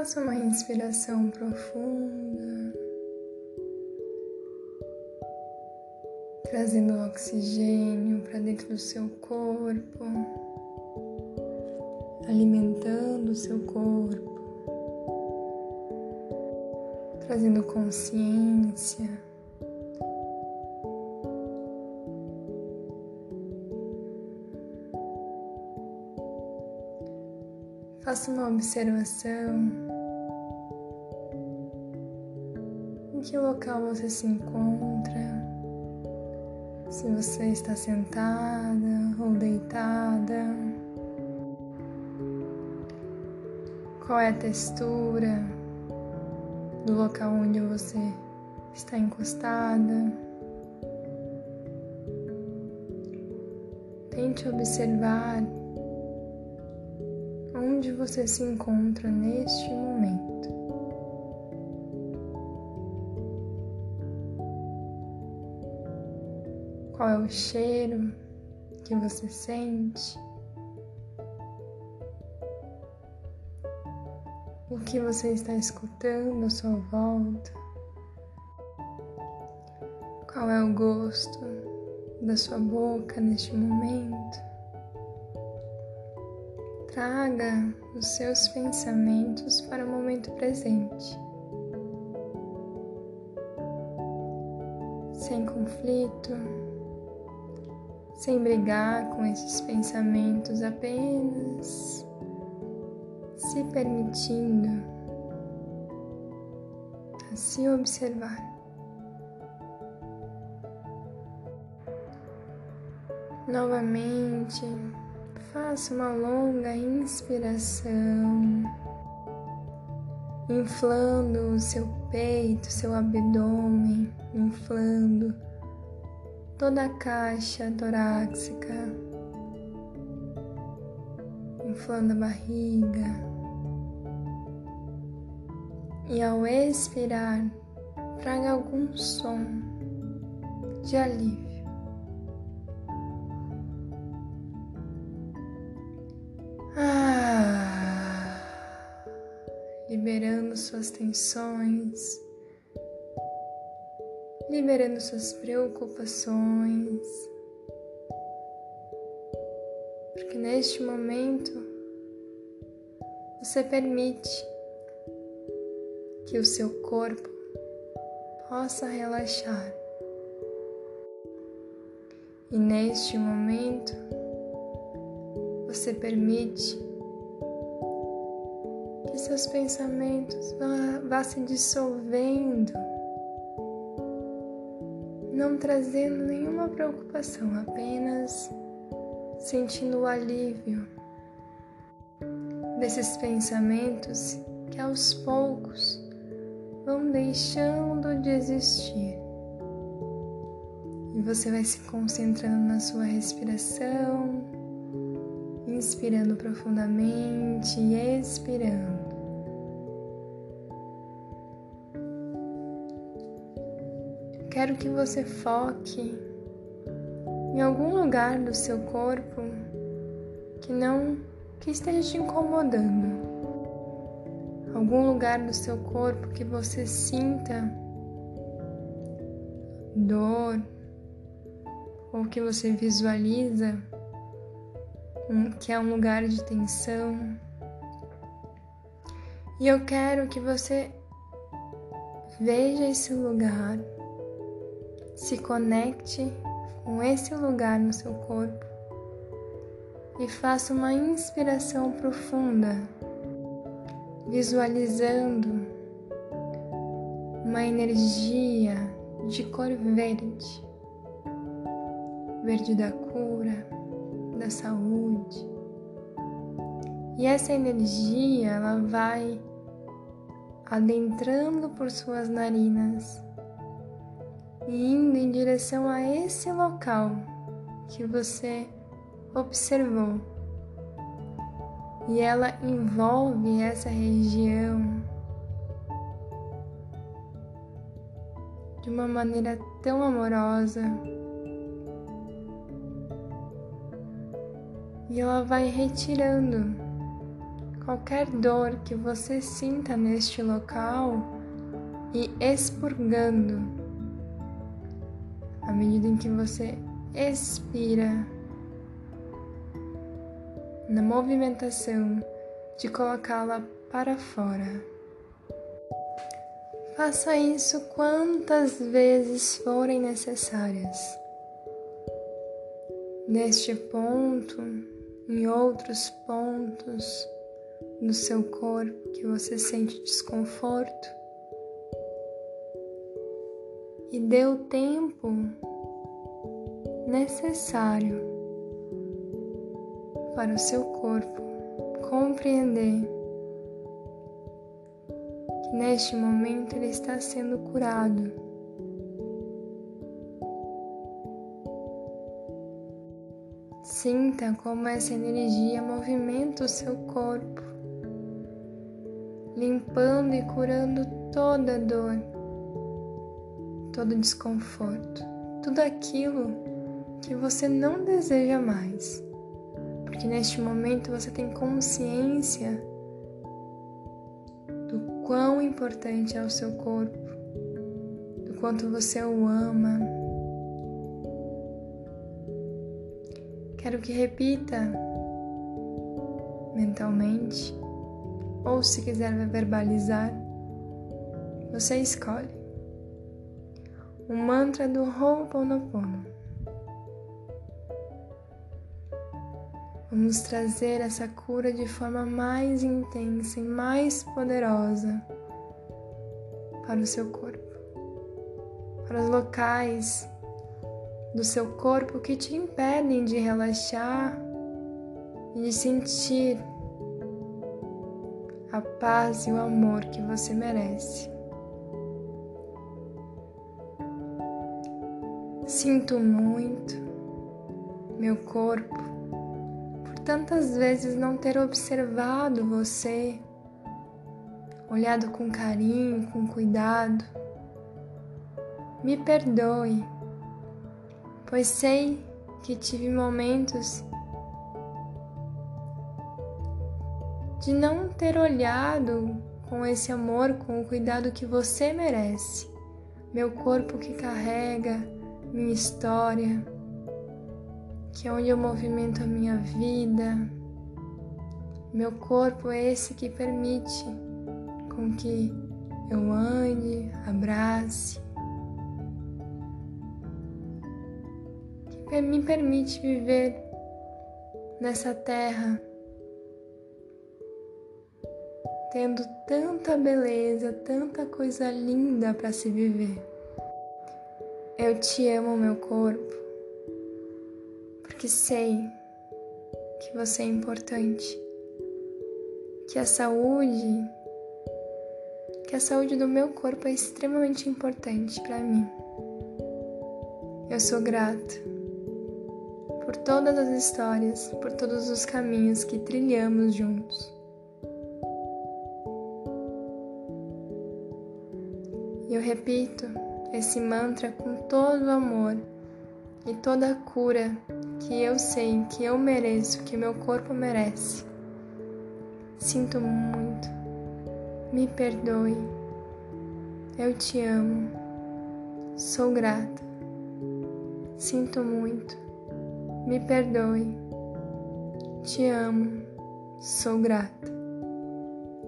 Faça uma inspiração profunda, trazendo oxigênio para dentro do seu corpo, alimentando o seu corpo, trazendo consciência. Faça uma observação que local você se encontra, se você está sentada ou deitada, qual é a textura do local onde você está encostada. Tente observar onde você se encontra neste momento. Qual é o cheiro que você sente? O que você está escutando à sua volta? Qual é o gosto da sua boca neste momento? Traga os seus pensamentos para o momento presente. Sem conflito, sem brigar com esses pensamentos, apenas se permitindo a se observar. Novamente, Faça uma longa inspiração, inflando o seu peito, seu abdômen, inflando toda a caixa torácica, inflando a barriga. E ao expirar, traga algum som de alívio. liberando suas tensões, liberando suas preocupações, porque neste momento você permite que o seu corpo possa relaxar. E neste momento você permite seus pensamentos vá, vá se dissolvendo, não trazendo nenhuma preocupação, apenas sentindo o alívio desses pensamentos que aos poucos vão deixando de existir. E você vai se concentrando na sua respiração, inspirando profundamente e expirando. Quero que você foque em algum lugar do seu corpo que não que esteja te incomodando. Algum lugar do seu corpo que você sinta dor ou que você visualiza que é um lugar de tensão. E eu quero que você veja esse lugar se conecte com esse lugar no seu corpo e faça uma inspiração profunda, visualizando uma energia de cor verde, verde da cura, da saúde. E essa energia ela vai adentrando por suas narinas e indo em direção a esse local que você observou. E ela envolve essa região de uma maneira tão amorosa. E ela vai retirando qualquer dor que você sinta neste local e expurgando à medida em que você expira na movimentação de colocá-la para fora. Faça isso quantas vezes forem necessárias. Neste ponto, em outros pontos do seu corpo que você sente desconforto, e dê o tempo necessário para o seu corpo compreender que neste momento ele está sendo curado. Sinta como essa energia movimenta o seu corpo, limpando e curando toda dor, todo desconforto, tudo aquilo que você não deseja mais. Porque neste momento você tem consciência do quão importante é o seu corpo, do quanto você o ama. Quero que repita mentalmente, ou se quiser verbalizar, você escolhe o mantra do Ho'oponopono. Vamos trazer essa cura de forma mais intensa e mais poderosa para o seu corpo, para os locais do seu corpo que te impedem de relaxar e de sentir a paz e o amor que você merece. Sinto muito, meu corpo tantas vezes não ter observado você, olhado com carinho, com cuidado. Me perdoe, pois sei que tive momentos de não ter olhado com esse amor, com o cuidado que você merece. Meu corpo que carrega minha história que é onde eu movimento a minha vida. Meu corpo é esse que permite com que eu ande, abrace, que me permite viver nessa terra tendo tanta beleza, tanta coisa linda para se viver. Eu te amo, meu corpo porque sei que você é importante, que a saúde, que a saúde do meu corpo é extremamente importante para mim. Eu sou grata por todas as histórias, por todos os caminhos que trilhamos juntos. Eu repito esse mantra com todo o amor e toda a cura que eu sei que eu mereço, que meu corpo merece. Sinto muito, me perdoe, eu te amo, sou grata. Sinto muito, me perdoe, te amo, sou grata.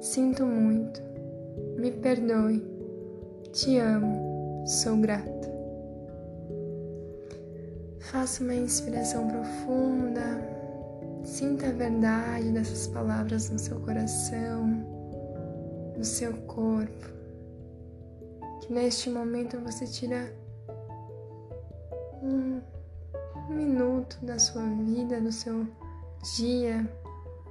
Sinto muito, me perdoe, te amo, sou grata. Faça uma inspiração profunda, sinta a verdade dessas palavras no seu coração, no seu corpo. Que neste momento você tira um, um minuto da sua vida, do seu dia,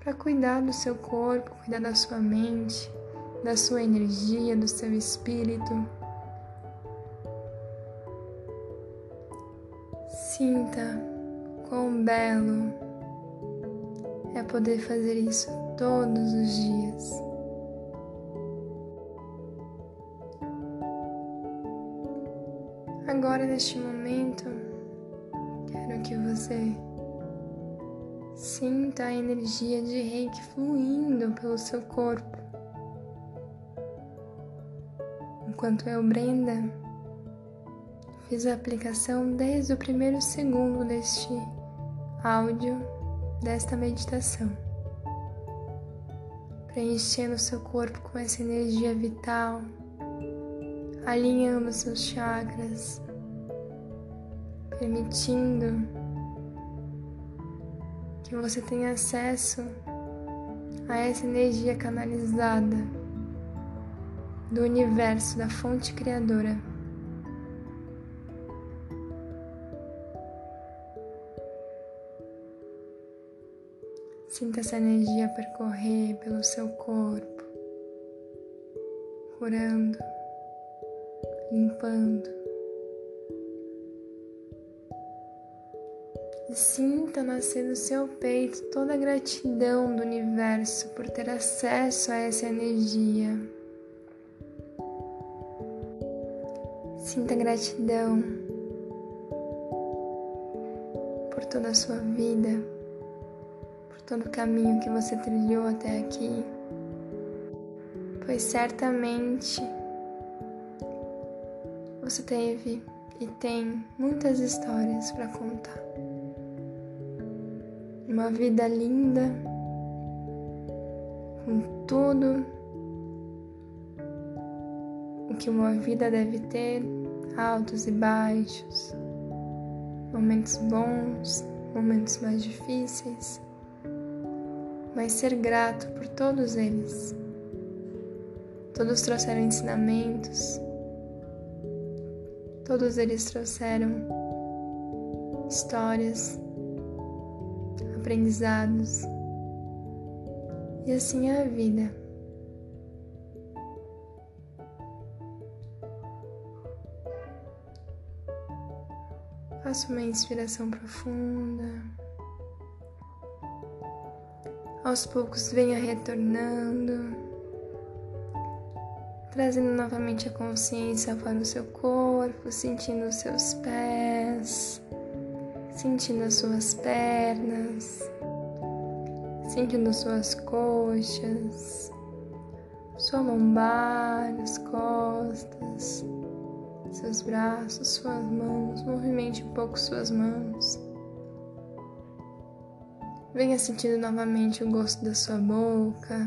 para cuidar do seu corpo, cuidar da sua mente, da sua energia, do seu espírito Sinta quão belo é poder fazer isso todos os dias. Agora, neste momento, quero que você Sinta a energia de reiki fluindo pelo seu corpo. Enquanto eu, Brenda, fiz a aplicação desde o primeiro segundo deste áudio, desta meditação, preenchendo seu corpo com essa energia vital, alinhando seus chakras, permitindo que você tenha acesso a essa energia canalizada do universo, da fonte criadora. Sinta essa energia percorrer pelo seu corpo, curando, limpando. e sinta nascer no seu peito toda a gratidão do universo por ter acesso a essa energia. Sinta gratidão por toda a sua vida, todo o caminho que você trilhou até aqui, pois certamente você teve e tem muitas histórias para contar. Uma vida linda, com tudo o que uma vida deve ter, altos e baixos, momentos bons, momentos mais difíceis, mas ser grato por todos eles. Todos trouxeram ensinamentos, todos eles trouxeram histórias aprendizados. E assim é a vida. Faça uma inspiração profunda. Aos poucos venha retornando, trazendo novamente a consciência para o seu corpo, sentindo os seus pés sentindo as suas pernas, sentindo suas coxas, sua lombar, as costas, seus braços, suas mãos. Movimente um pouco suas mãos. Venha sentindo novamente o gosto da sua boca.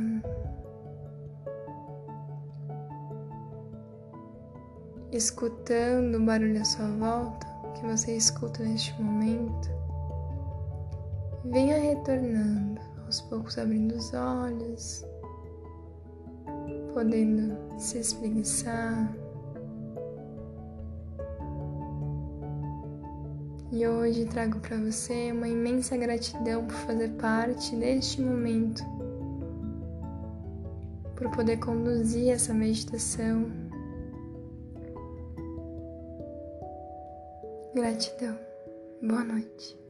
Escutando o barulho à sua volta que você escuta neste momento, venha retornando, aos poucos abrindo os olhos, podendo se espreguiçar. E hoje trago para você uma imensa gratidão por fazer parte deste momento, por poder conduzir essa meditação Gratidão. Boa noite.